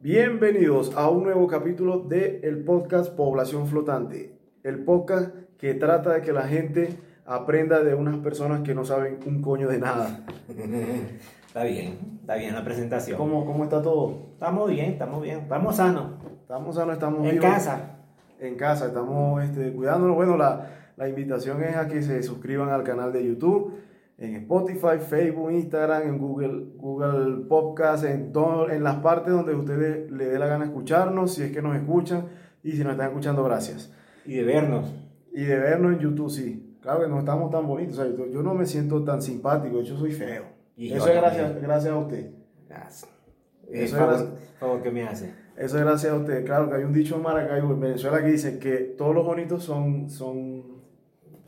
Bienvenidos a un nuevo capítulo de el podcast Población Flotante, el podcast que trata de que la gente aprenda de unas personas que no saben un coño de nada. Está bien, está bien la presentación. ¿Cómo, cómo está todo? Estamos bien, estamos bien, estamos sanos. Estamos sanos, estamos En vivos. casa. En casa, estamos este, cuidándonos. Bueno, la, la invitación es a que se suscriban al canal de YouTube, en Spotify, Facebook, Instagram, en Google, Google Podcast, en, todo, en las partes donde ustedes le dé la gana escucharnos, si es que nos escuchan, y si nos están escuchando, gracias. Y de vernos. Y de vernos en YouTube, sí. Claro que no estamos tan bonitos. o sea, yo, no me siento tan simpático, yo soy feo. Y Eso es gracias, gracias a usted. Gracias. Eso es favor, que me hace. Eso es gracias a usted. Claro que hay un dicho en Maracaibo, en Venezuela, que dice que todos los bonitos son... son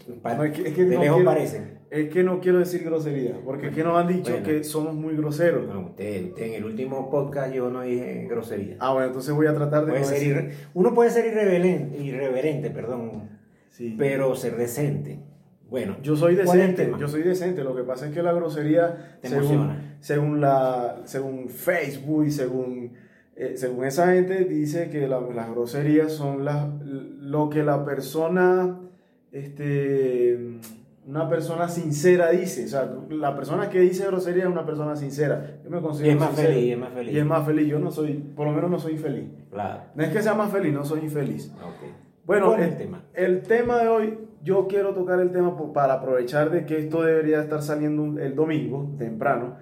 No, es que- es que de no lejos quiero- es es que no quiero decir grosería, porque es que nos han dicho Bueno. que somos muy groseros. Bueno, usted, usted en el último podcast yo no dije grosería. Ah, bueno, entonces voy a tratar de Puede no ser decir- irre- uno puede ser irreverente, irreverente, perdón, Sí. pero ser decente. Bueno, Yo soy ¿cuál es el decente, yo soy decente. Lo que pasa es que la grosería, Te según, según, la, según Facebook y según, eh, según esa gente, dice que la- las groserías son las, lo que la persona, este, una persona sincera dice. O sea, la persona que dice grosería es una persona sincera. Yo me Y considero es más sincero. feliz, es más feliz. Y es más feliz. Yo no soy, por lo menos no soy infeliz. Claro. No es que sea más feliz, no soy infeliz. Ok. Bueno, ¿Cuál es el, el tema? el tema de hoy, yo quiero tocar el tema po- para aprovechar de que esto debería estar saliendo el domingo, temprano,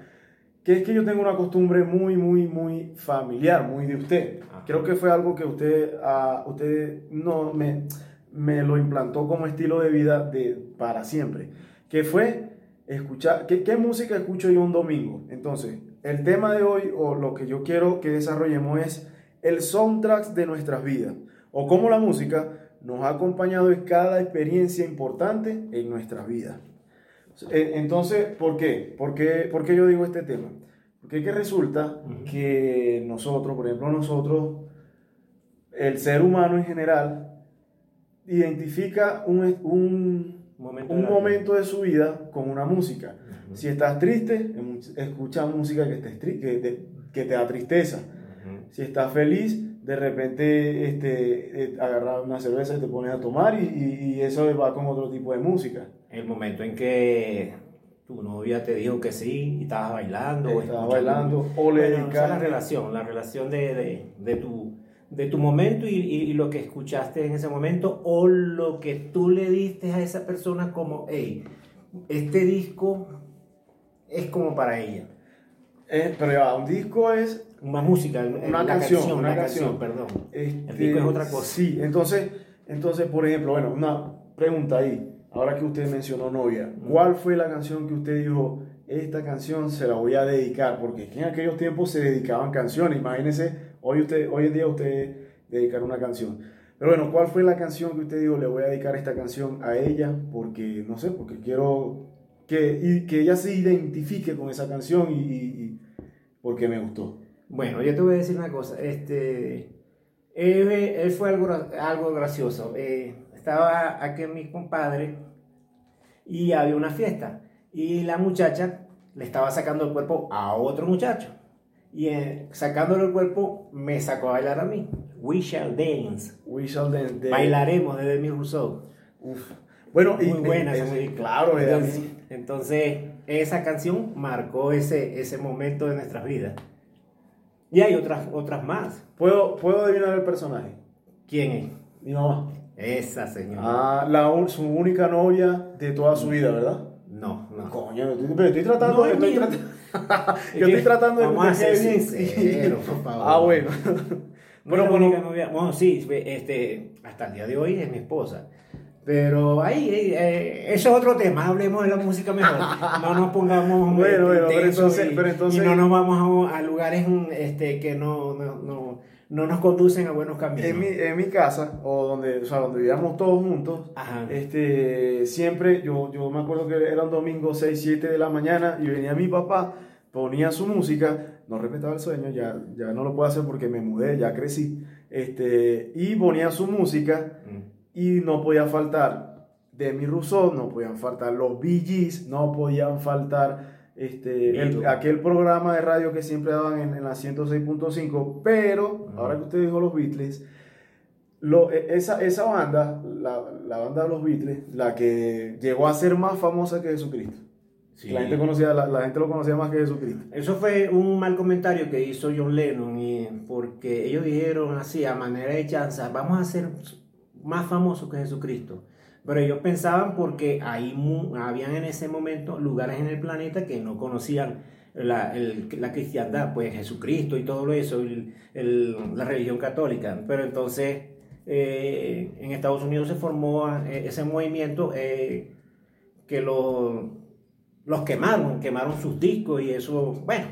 que es que yo tengo una costumbre muy, muy, muy familiar, muy de usted. Ajá. Creo que fue algo que usted, ah, usted no me, me lo implantó como estilo de vida de, para siempre, que fue escuchar, ¿qué, ¿qué música escucho yo un domingo? Entonces, el tema de hoy, o lo que yo quiero que desarrollemos es el soundtrack de nuestras vidas, o cómo la música nos ha acompañado en cada experiencia importante en nuestras vidas. Eh, Entonces, ¿por qué? ¿Por qué, por qué yo digo este tema? Porque que resulta que nosotros, por ejemplo, nosotros, el ser humano en general, identifica un, un, Momento un de la momento de su vida con una música. Ujú. Si estás triste, escucha música que te, que te, que te da tristeza. Ujú. Si estás feliz, de repente este, eh, agarras una cerveza y te pones a tomar y, y- eso va con otro tipo de música. El momento en que tu novia te dijo que sí y estabas bailando. o Estabas bailando o le Bueno, esa es la dedicaste- relación, la relación de, de- de tu, de tu momento y, y- y lo que escuchaste en ese momento o lo que tú le diste a esa persona como, hey, este disco es como para ella. Eh, pero ya, va, un disco es Una música, Una la canción, una canción. perdón. Este, El disco es otra cosa. Sí, entonces, entonces, por ejemplo, bueno, una pregunta ahí. Ahora que usted mencionó novia, ¿cuál fue la canción que usted dijo, esta canción se la voy a dedicar? Porque en aquellos tiempos se dedicaban canciones. Imagínese, hoy, usted, hoy en día usted dedicar una canción. Pero bueno, ¿cuál fue la canción que usted dijo, le voy a dedicar esta canción a ella? Porque, no sé, porque quiero que, y que ella se identifique con esa canción y, y- porque me gustó. Bueno, yo te voy a decir una cosa. Este, él, él fue algo, algo gracioso. Eh, estaba aquí mi compadre y había una fiesta. Y la muchacha le estaba sacando el cuerpo a otro muchacho. Y eh, sacándole el cuerpo, me sacó a bailar a mí. We shall dance. We Shall Dance de- Bailaremos de Demi Rousseau. Uf. Bueno, y Muy buena esa música. Claro, Entonces, entonces, esa canción marcó ese, ese momento de nuestras vidas. Y hay otras, otras más. ¿Puedo, puedo adivinar el personaje. ¿Quién es? Mi mamá. Esa señora. Ah, la, su única novia de toda su vida, ¿verdad? No, no. Coño, estoy, pero estoy tratando, No, es estoy tratando, yo estoy tratando de vamos a bien. sinceros, por favor. Ah, bueno. Bueno, Bueno, novia- bueno, sí, este, hasta el día de hoy es mi esposa. Pero ahí, eh, eh, eso es otro tema, hablemos de la música mejor. No nos pongamos Bueno, bueno, pero entonces- y, pero entonces- y no nos vamos a, a lugares mm, este, que no, no, no, no nos conducen a buenos caminos. en, mi, en mi casa, o donde, o sea, donde vivíamos todos juntos, Ajá. este, siempre, yo, yo me acuerdo que era un domingo 6, 7 de la mañana y venía mi papá, ponía su música, no respetaba el sueño, ya, ya no lo puedo hacer porque me mudé, ya crecí, este, y ponía su música Mm. y no podía faltar Demi Rousseau, no podían faltar los Bee Gees, no podían faltar este, el- aquel programa de radio que siempre daban en, en la 106.5, pero ahora que usted dijo los Beatles, lo- e- esa, esa banda, la, la banda de los Beatles, la que llegó a ser más famosa que Jesucristo. Sí. La, gente conocía, la, la gente lo conocía más que Jesucristo. Eso fue un mal comentario que hizo John Lennon, y- porque ellos dijeron así, a manera de chanza, vamos a ser más famosos que Jesucristo. Pero ellos pensaban porque ahí habían en ese momento lugares en el planeta que no conocían la, el- la cristiandad, pues Jesucristo y todo eso, el- el- la religión católica. Pero entonces eh, en Estados Unidos se formó eh, ese movimiento eh, que lo- los quemaron, quemaron sus discos y eso, bueno,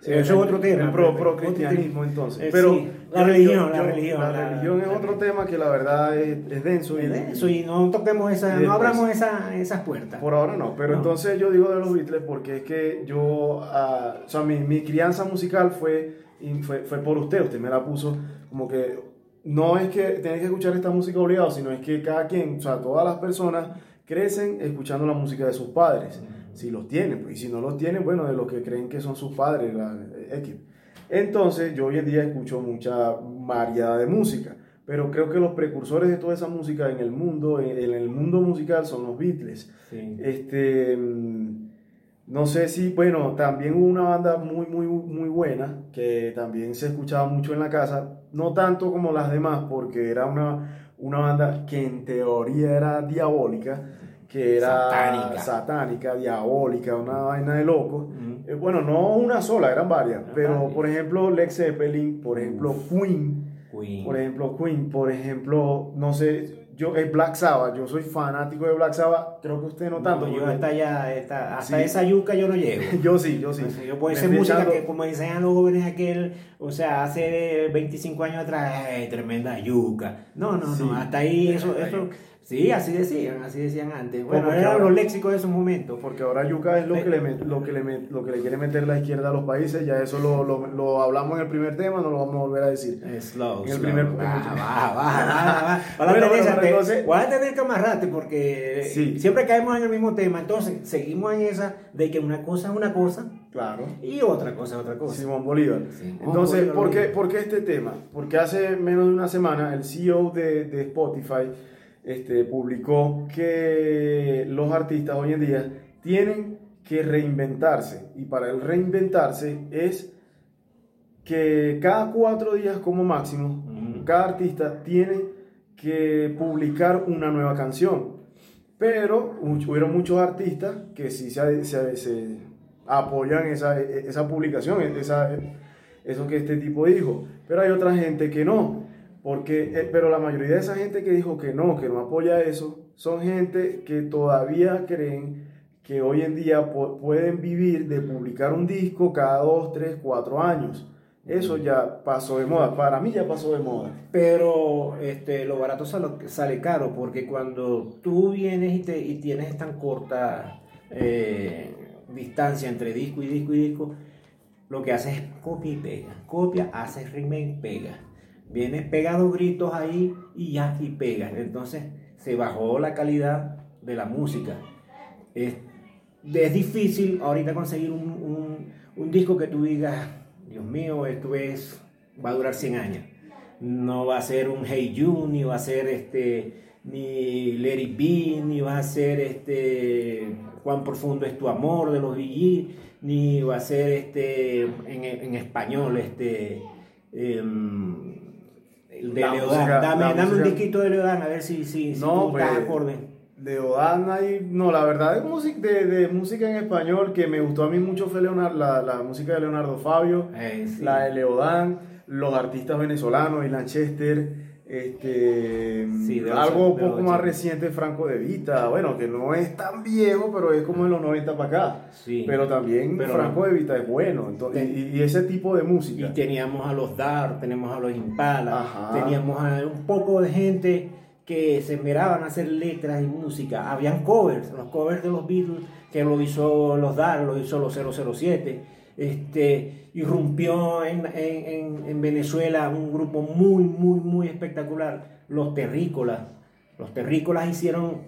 Sí, eso es otro tema. El pro, pro cristianismo, entonces. Eh, Pero sí, la religión, yo- la religión, La la- religión es otro tema que la verdad es, es denso. y- no toquemos esa, no abramos esa, esas puertas. Por ahora no, pero No. entonces yo digo de los Beatles porque es que yo, ah, o sea, mi, mi crianza musical fue, fue, fue por usted, usted me la puso como que no es que tenés que escuchar esta música obligado, sino es que cada quien, o sea, todas las personas crecen escuchando la música de sus padres, si los tienen, pues, y si no los tienen, bueno, de los que creen que son sus padres, la, X. Entonces yo hoy en día escucho mucha variedad de música. Pero creo que los precursores de toda esa música en el mundo, en en el mundo musical, son los Beatles. Sí. Este, mm, no sé si, bueno, también hubo una banda muy, muy, muy buena que también se escuchaba mucho en la casa, no tanto como las demás, porque era una, una banda que en teoría era diabólica, que era Satánica. satánica, diabólica, una vaina de loco. Ujú. Eh, bueno, no una sola, eran varias, pero varias. por ejemplo Led Zeppelin, por ejemplo Queen, Queen. por ejemplo Queen, por ejemplo, no sé, yo es Black Sabbath, yo soy fanático de Black Sabbath, creo que usted no tanto. No, yo hasta allá, hasta Sí. esa yuca yo no llego. Yo sí, yo sí. Yo puedo hacer música echando- que, como decían los jóvenes aquel, o sea, hace 25 años atrás, "Ay, tremenda yuca. No, no, Sí. no, hasta ahí eso, eso, sí, así decían, así decían antes. Bueno, eran ahora- los léxicos de esos momentos. Porque ahora yuca es lo que, le, met- lo, que le, met- lo que le quiere meter la izquierda a los países, ya eso lo, lo, lo hablamos en el primer tema, no lo vamos a volver a decir. Slow, En el slow. primer- Baja, baja, baja, baja, baja. Vas a Bueno, bueno, entonces- vas a tener que amarrarte porque Sí. siempre caemos en el mismo tema. Entonces, seguimos en esa de que una cosa es una cosa Claro. y otra cosa es otra cosa. Simón Bolívar. Simón Entonces, Bolívar, ¿por qué, por qué este tema? Porque hace menos de una semana el CEO de, de Spotify este, publicó que los artistas hoy en día tienen que reinventarse. Y para el reinventarse es que cada cuatro días como máximo, cada artista tiene que publicar una nueva canción. Pero hu- hubieron muchos artistas que sí se, se- se apoyan esa, esa publicación, esa, eso que este tipo dijo. Pero hay otra gente que no. Porque, eh, pero la mayoría de esa gente que dijo que no, que no apoya eso, son gente que todavía creen que hoy en día pu- pueden vivir de publicar un disco cada dos, tres, cuatro años. Eso ya pasó de moda. Para mí ya pasó de moda. Pero este, lo barato sale, sale caro porque cuando tú vienes y, te, y tienes tan corta eh, distancia entre disco y disco y disco, lo que haces es copia y pega. Copia, haces remake, pega. Vienes pegado gritos ahí y ya, y pega. Entonces se bajó la calidad de la música. Es, es difícil ahorita conseguir un, un- disco que tú digas, Dios mío, esto es, va a durar 100 años. No va a ser un Hey You, ni va a ser este, ni Let It Be, ni va a ser este, Cuán profundo es tu amor de los VG, ni va a ser este, en, en español, este, el de La Leodán. música- dame dame un disquito de Leodán, a ver si, si, si No, tú estás pues, acorde. De Odan hay, no, la verdad música de, de música en español que me gustó a mí mucho fue Leonardo, la, la música de Leonardo Fabio, Eh, sí. la de Leodán, los artistas venezolanos, y Lanchester, este, Sí, de algo un de poco más 80. reciente Franco de Vita, bueno, que no es tan viejo, pero es como en los 90 para acá. Sí. Pero también Pero Franco de Vita es bueno, entonces, y, y ese tipo de música. Y teníamos a los Dar, tenemos a los Impala, Ajá. teníamos a un poco de gente que se esmeraban a hacer letras y música. Habían covers, los covers de los Beatles, que lo hizo los Dar, lo hizo los 007. Este, irrumpió en, en- en- en Venezuela un grupo muy, muy, muy espectacular, los Terrícolas. Los Terrícolas hicieron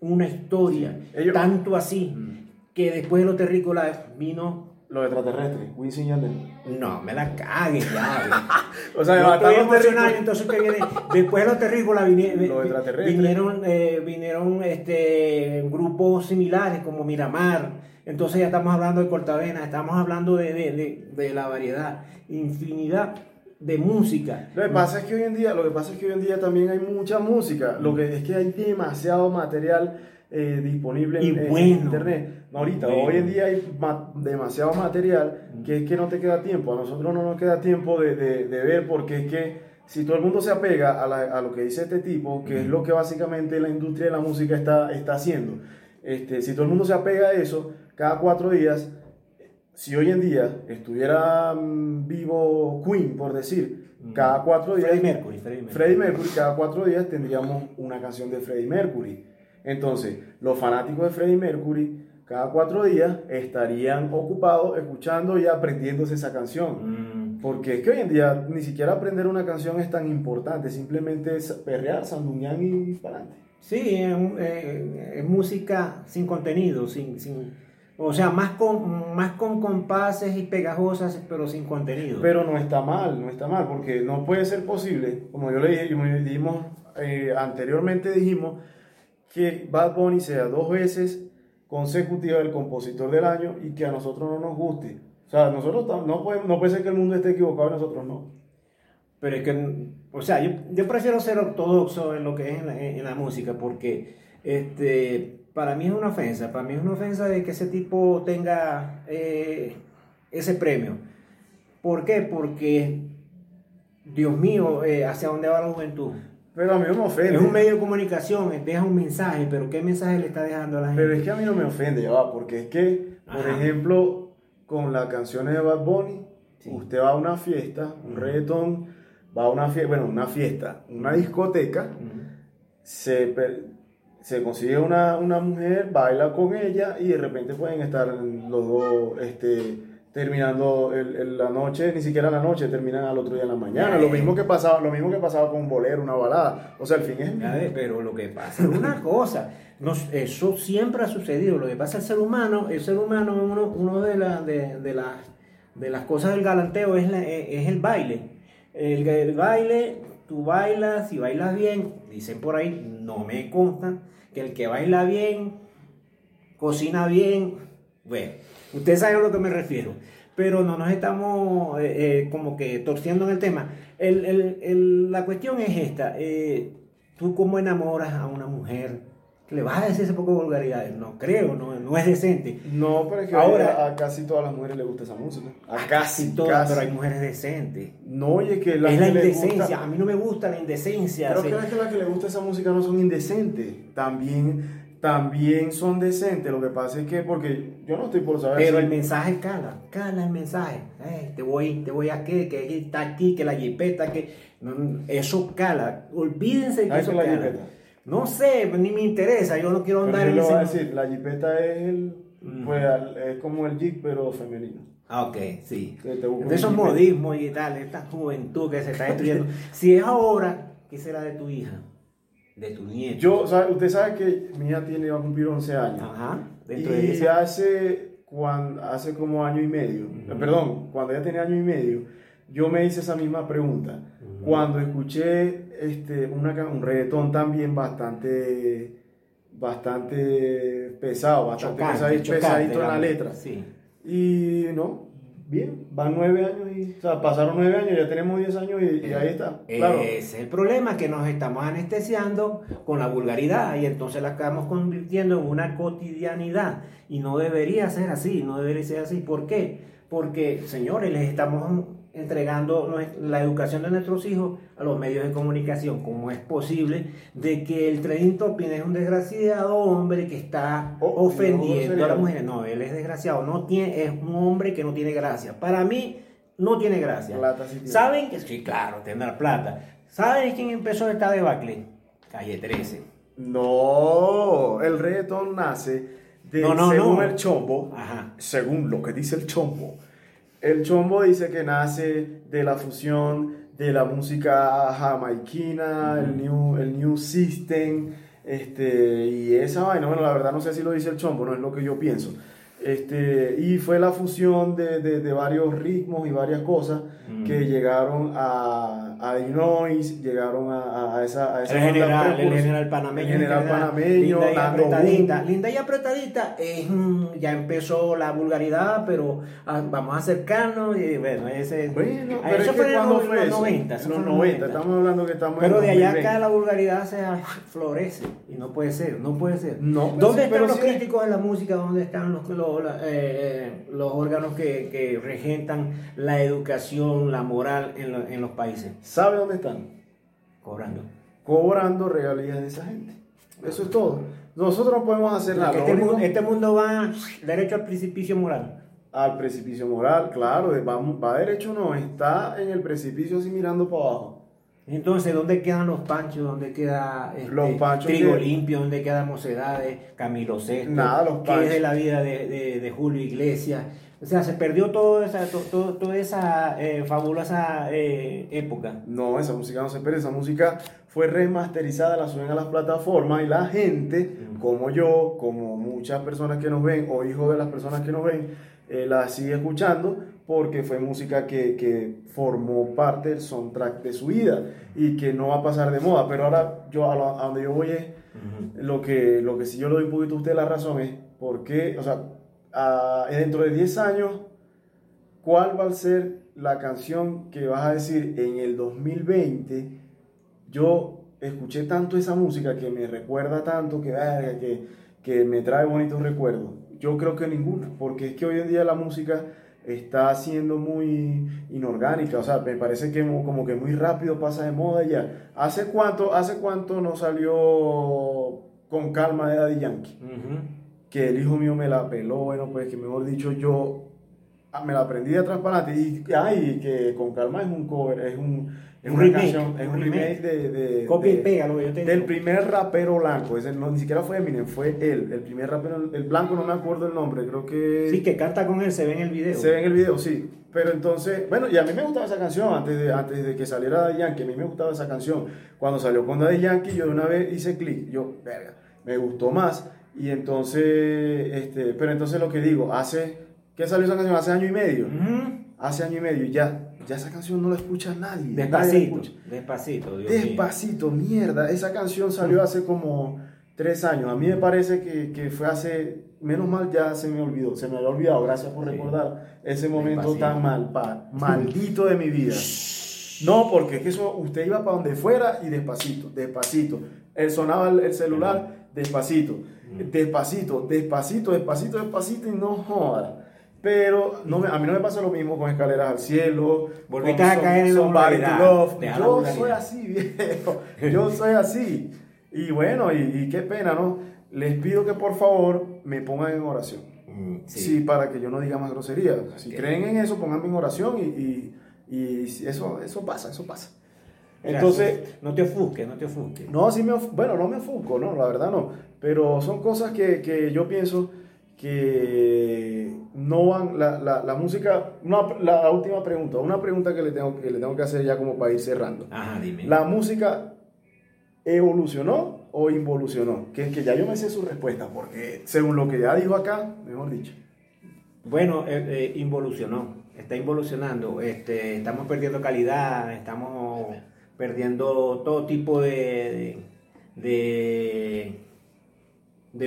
una historia, Ellos- tanto así Mm. que después de los terrícolas vino Los extraterrestres, Wisin y. No, me la cagues ya. O sea, Yo estoy terrícolas. entonces que viene, después de los terrícolas vinieron, eh, vinieron este, grupos similares como Miramar, entonces ya estamos hablando de Cortavena, estamos hablando de, de- de- de la variedad, infinidad de música. Lo que pasa es que hoy en día, lo que pasa es que hoy en día también hay mucha música. Lo que es que hay demasiado material eh, disponible Y en, en bueno. internet. No, ahorita, Bueno. hoy en día hay ma- demasiado material que es que no te queda tiempo. A nosotros no nos queda tiempo de, de- de ver porque es que si todo el mundo se apega a, la- a lo que dice este tipo, que es lo que básicamente la industria de la música está, está haciendo, este, si todo el mundo se apega a eso, cada cuatro días si hoy en día estuviera mm, vivo Queen, por decir, cada cuatro días, Freddie Mercury, Freddie Mercury. Freddie Mercury, cada cuatro días tendríamos una canción de Freddie Mercury. Entonces, los fanáticos de Freddie Mercury, cada cuatro días estarían ocupados escuchando y aprendiéndose esa canción. Mm, Porque es que hoy en día ni siquiera aprender una canción es tan importante, simplemente es perrear, y para adelante. Sí, es, eh, es música sin contenido, sin, sin, o sea, más con, más con compases y pegajosas, pero sin contenido. Pero no está mal, no está mal, porque no puede ser posible, como yo le dije, como dijimos, eh, anteriormente dijimos, que Bad Bunny sea dos veces consecutiva el compositor del año y que a nosotros no nos guste. O sea, nosotros no puede, no puede ser que el mundo esté equivocado y nosotros no. Pero es que, o sea, yo, yo prefiero ser ortodoxo en lo que es en la, en la música, porque este, para mí es una ofensa, para mí es una ofensa de que ese tipo tenga eh, ese premio. ¿Por qué? Porque, Dios mío, eh, ¿hacia dónde va la juventud? Pero a mí no me ofende. Es un medio de comunicación, deja un mensaje, pero ¿qué mensaje le está dejando a la gente? Pero es que a mí no me ofende, ya va, porque es que, por ejemplo, con las canciones de Bad Bunny, Sí. usted va a una fiesta, un reggaetón, va a una fiesta, bueno, una fiesta, una discoteca, Ujú. se, per- se consigue una, una mujer, baila con ella y de repente pueden estar los dos este, terminando el- el- la noche, ni siquiera la noche, terminan al otro día en la mañana. Lo mismo que pasaba, lo mismo que pasaba con un bolero, una balada. O sea, el fin es pero lo que pasa es una cosa, nos- eso siempre ha sucedido, lo que pasa es el ser humano, el ser humano, uno, uno de, la- de, de las, de las cosas del galanteo es, la- es el baile. El, el baile, tú bailas, si bailas bien, dicen por ahí, no me consta, que el que baila bien, cocina bien, bueno, ustedes saben a lo que me refiero, pero no nos estamos eh, eh, como que torciendo en el tema. La cuestión es esta, eh, tú cómo enamoras a una mujer, que le vas a decir ese poco de vulgaridades, no creo, no, no es decente. No, pero es que Ahora- ahora a casi todas las mujeres les gusta esa música. A Casi todas, pero hay mujeres decentes. No, oye, que las es la que indecencia, gusta- a mí no me gusta la indecencia. Pero sí. que las que que les gusta esa música no son indecentes. También, también son decentes. Lo que pasa es que, porque yo no estoy por saber Pero si- el mensaje cala, cala el mensaje. Eh, te voy, te voy a qué, que está aquí, que la jipeta, que no, eso cala. Olvídense que Ay, eso que la cala. jipeta. No sé, ni me interesa, yo no quiero andar en a ese- decir, la jipeta es el, Mm. pues, es como el jeep, pero femenino. Ah, ok, sí. De esos modismos y tal, esta juventud que se está destruyendo. si es ahora, ¿qué será de tu hija? De tu nieto. Yo, o sea, usted sabe que mi hija tiene, va a cumplir 11 años. Ajá. Dentro de Y ese- hace, cuando, hace como año y medio, perdón, cuando ella tenía año y medio, yo me hice esa misma pregunta. Cuando escuché este, una, un reggaetón también bastante, bastante pesado, bastante Chocante, pesadi- chocante, pesadito en la letra. Sí. Y no, bien, van nueve años y, o sea, pasaron nueve años, ya tenemos diez años y, y ahí está. Claro, Ese es el problema, que nos estamos anestesiando con la vulgaridad y entonces la estamos convirtiendo en una cotidianidad y no debería ser así, no debería ser así. ¿Por qué? Porque, señores, les estamos entregando la educación de nuestros hijos a los medios de comunicación. ¿Cómo es posible de que el trading topping es un desgraciado hombre que está Oh, ofendiendo no, a las mujeres? No, él es desgraciado, no tiene, es un hombre que no tiene gracia. Para mí, no tiene gracia. plata sí tiene. ¿Saben que sí, claro, tendrá plata? ¿Saben quién empezó esta debacle? Calle 13. no, el reggaetón nace de, No, no, según el chombo, Ajá. según lo que dice el chombo. El chombo dice que nace de la fusión de la música jamaiquina, el, new, el new system, este, y esa vaina, bueno, la verdad no sé si lo dice el chombo, no es lo que yo pienso. Este, y fue la fusión de, de, de varios ritmos y varias cosas que llegaron a, a Illinois, llegaron a, a esa, a esa El banda general, el general panameño. El general general panameño, linda y apretadita. Boom. Linda y apretadita. eh, mm, ya empezó la vulgaridad, pero ah, vamos a acercarnos. Y bueno, ese. Bueno, pero eso es fue que en cuando los, fue los eso? 90. En eso los fue 90, estamos hablando que estamos Pero en de allá 2020. acá la vulgaridad se florece. Y no puede ser, no puede ser. No, pero ¿Dónde sí, están los sí. críticos de la música? ¿Dónde están los, los, la- eh, los órganos que, que regentan la educación, la moral en, lo- en los países? ¿Sabe dónde están? Cobrando. Cobrando regalías de esa gente. Eso es todo. Nosotros no podemos hacer nada. Este, mundo, este mundo va derecho al precipicio moral. al precipicio moral, claro, va, va derecho no, está en el precipicio así mirando para abajo. Entonces, ¿dónde quedan los panchos? ¿Dónde queda este, Los panchos Trigo que- Limpio? ¿Dónde quedan Mocedades? Camilo Sesto? Nada, los ¿Qué panchos. es de la vida de, de- de Julio Iglesias? O sea, se perdió toda esa, to- to- toda esa eh, fabulosa eh, época. No, esa música no se pierde, esa música fue remasterizada, la suben a las plataformas y la gente, Mm. como yo, como muchas personas que nos ven, o hijos de las personas que nos ven, eh, la sigue escuchando porque fue música que, que formó parte del soundtrack de su vida y que no va a pasar de moda. Pero ahora yo a, donde yo voy es lo que, lo que sí yo le doy un poquito a usted la razón es porque, o sea, a- dentro de 10 años, ¿cuál va a ser la canción que vas a decir en el 2020? Yo escuché tanto esa música que me recuerda tanto, que, verga, que, que me trae bonitos recuerdos. Yo creo que ninguna, porque es que hoy en día la música está siendo muy inorgánica, o sea, me parece que mo- como que muy rápido pasa de moda ya. ¿Hace cuánto, hace cuánto no salió con calma de Daddy Yankee? Ujú. Que el hijo mío me la peló, bueno, pues que mejor dicho yo ah, me la aprendí de atrás para adelante y ay, que con calma es un cover, es un, es Un una remake, canción, es un un remake de, de- Copia y de- pega, lo que yo te del primer rapero blanco, ese no, ni siquiera fue Eminem, fue él, el primer rapero, el blanco no me acuerdo el nombre, creo que Sí, que canta con él, se ve en el video. se ve en el video, sí. Pero entonces, bueno, y a mí me gustaba esa canción antes de, antes de que saliera Daddy Yankee. A mí me gustaba esa canción. Cuando salió con Daddy Yankee, yo de una vez hice clic. Yo, verga, me gustó más. Y entonces, este, pero entonces lo que digo, hace, ¿qué salió esa canción? Hace año y medio. Ujú. Hace año y medio. y Ya, ya esa canción no la escucha nadie. nadie Despacito, escucha. despacito, Dios mío. Despacito, mierda. Esa canción salió hace como tres años. A mí me parece que, que fue hace. Menos mal ya se me olvidó. Se me había olvidado. Gracias por Sí. recordar ese momento Despacito. tan mal, pa- maldito de mi vida. No, porque es que eso, usted iba para donde fuera y despacito, despacito. Él sonaba el, el celular despacito, despacito, despacito, despacito, despacito y no joda. Pero no me- a mí no me pasa lo mismo con escaleras al cielo. Volviste a caer en la vulgaridad. Love. Yo vulgaridad. soy así, viejo. Yo soy así. Y bueno, y, y qué pena, ¿no? Les pido que por favor me pongan en oración. Mm, Sí, para que yo no diga más groserías. Si Ok. creen en eso, pónganme en oración y, y, y si eso, eso pasa, eso pasa. Entonces, no te ofusques, no te ofusques. no, sí me, of- bueno, no me ofusco, no, la verdad no. Pero son cosas que, que yo pienso que no van, la, la, la música, una- la última pregunta, una pregunta que le, tengo, que le tengo que hacer ya como para ir cerrando. Ajá, dime. ¿La música evolucionó o involucionó? Que que ya yo me sé su respuesta, porque según lo que ya dijo acá, mejor dicho. Bueno, eh, eh, involucionó, está involucionando, este, estamos perdiendo calidad, estamos perdiendo todo tipo de, de, de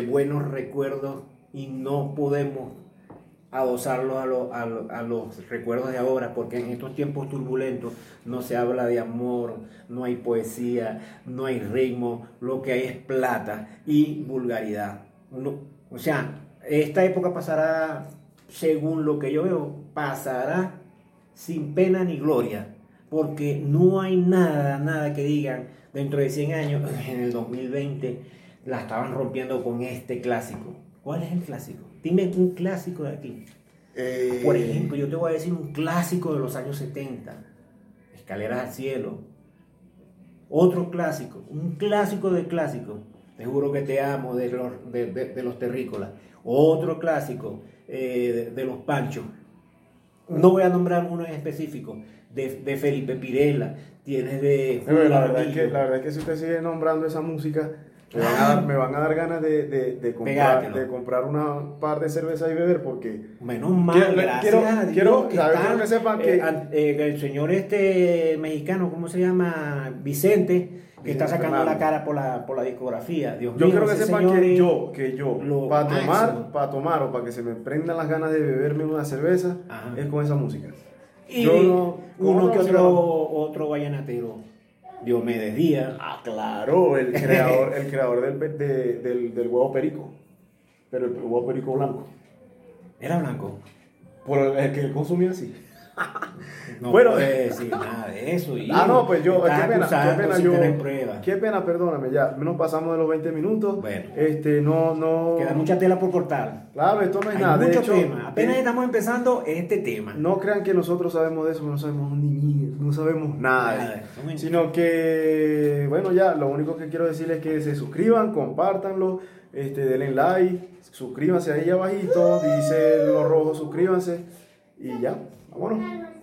buenos recuerdos y no podemos adosarlos a, a lo- a los recuerdos de ahora, porque en estos tiempos turbulentos no se habla de amor, no hay poesía, no hay ritmo, lo que hay es plata y vulgaridad. O sea, esta época pasará, según lo que yo veo, pasará sin pena ni gloria, porque no hay nada, nada que digan dentro de 100 años, en el 2020, la estaban rompiendo con este clásico. ¿Cuál es el clásico? Dime un clásico de aquí. Eh, Por ejemplo, yo te voy a decir un clásico de los años 70, Escaleras al Cielo. Otro clásico, un clásico de clásico, Te juro que te amo, de los, de, de- de los terrícolas. Otro clásico, eh, de, los panchos. No voy a nombrar uno en específico, de, de Felipe Pirela, tienes de... Pero la, verdad es que, la verdad es que si usted sigue nombrando esa música, Me van, a dar, me van a dar ganas de, de, de comprar, de comprar una par de cerveza y beber porque Menos mal, Quiero- gracias quiero- a Dios quiero- que está, que sepan que- eh, eh, el señor este mexicano, ¿cómo se llama? Vicente, que está sacando la cara por la, por la discografía. Dios yo mío, quiero que sepan que yo, que yo, para tomar, para tomar o para que se me prendan las ganas de beberme una cerveza, Ajá. es con esa música. Y Yo no- uno ¿cómo que otro, otro vallenatero, Diomedes Díaz. Ah, claro, el creador, el creador del, de- del, del huevo perico, pero el huevo perico blanco. Era blanco. Por el, el que consumía así. No Bueno. puede decir nada de eso. Y Ah, no, pues yo, qué pena, qué pena yo. Qué pena, perdóname, ya nos pasamos de los 20 minutos. Bueno. Este, no, no. Queda mucha tela por cortar. Claro, esto no es Hay nada. De mucho hecho, tema. Apenas eh, estamos empezando este tema. No crean que nosotros sabemos de eso, no sabemos ni no sabemos nada. Sino que, bueno, ya, lo único que quiero decirles es que se suscriban, compártanlo, este, denle like, suscríbanse ahí abajito, dice lo rojo, suscríbanse y ya, vámonos.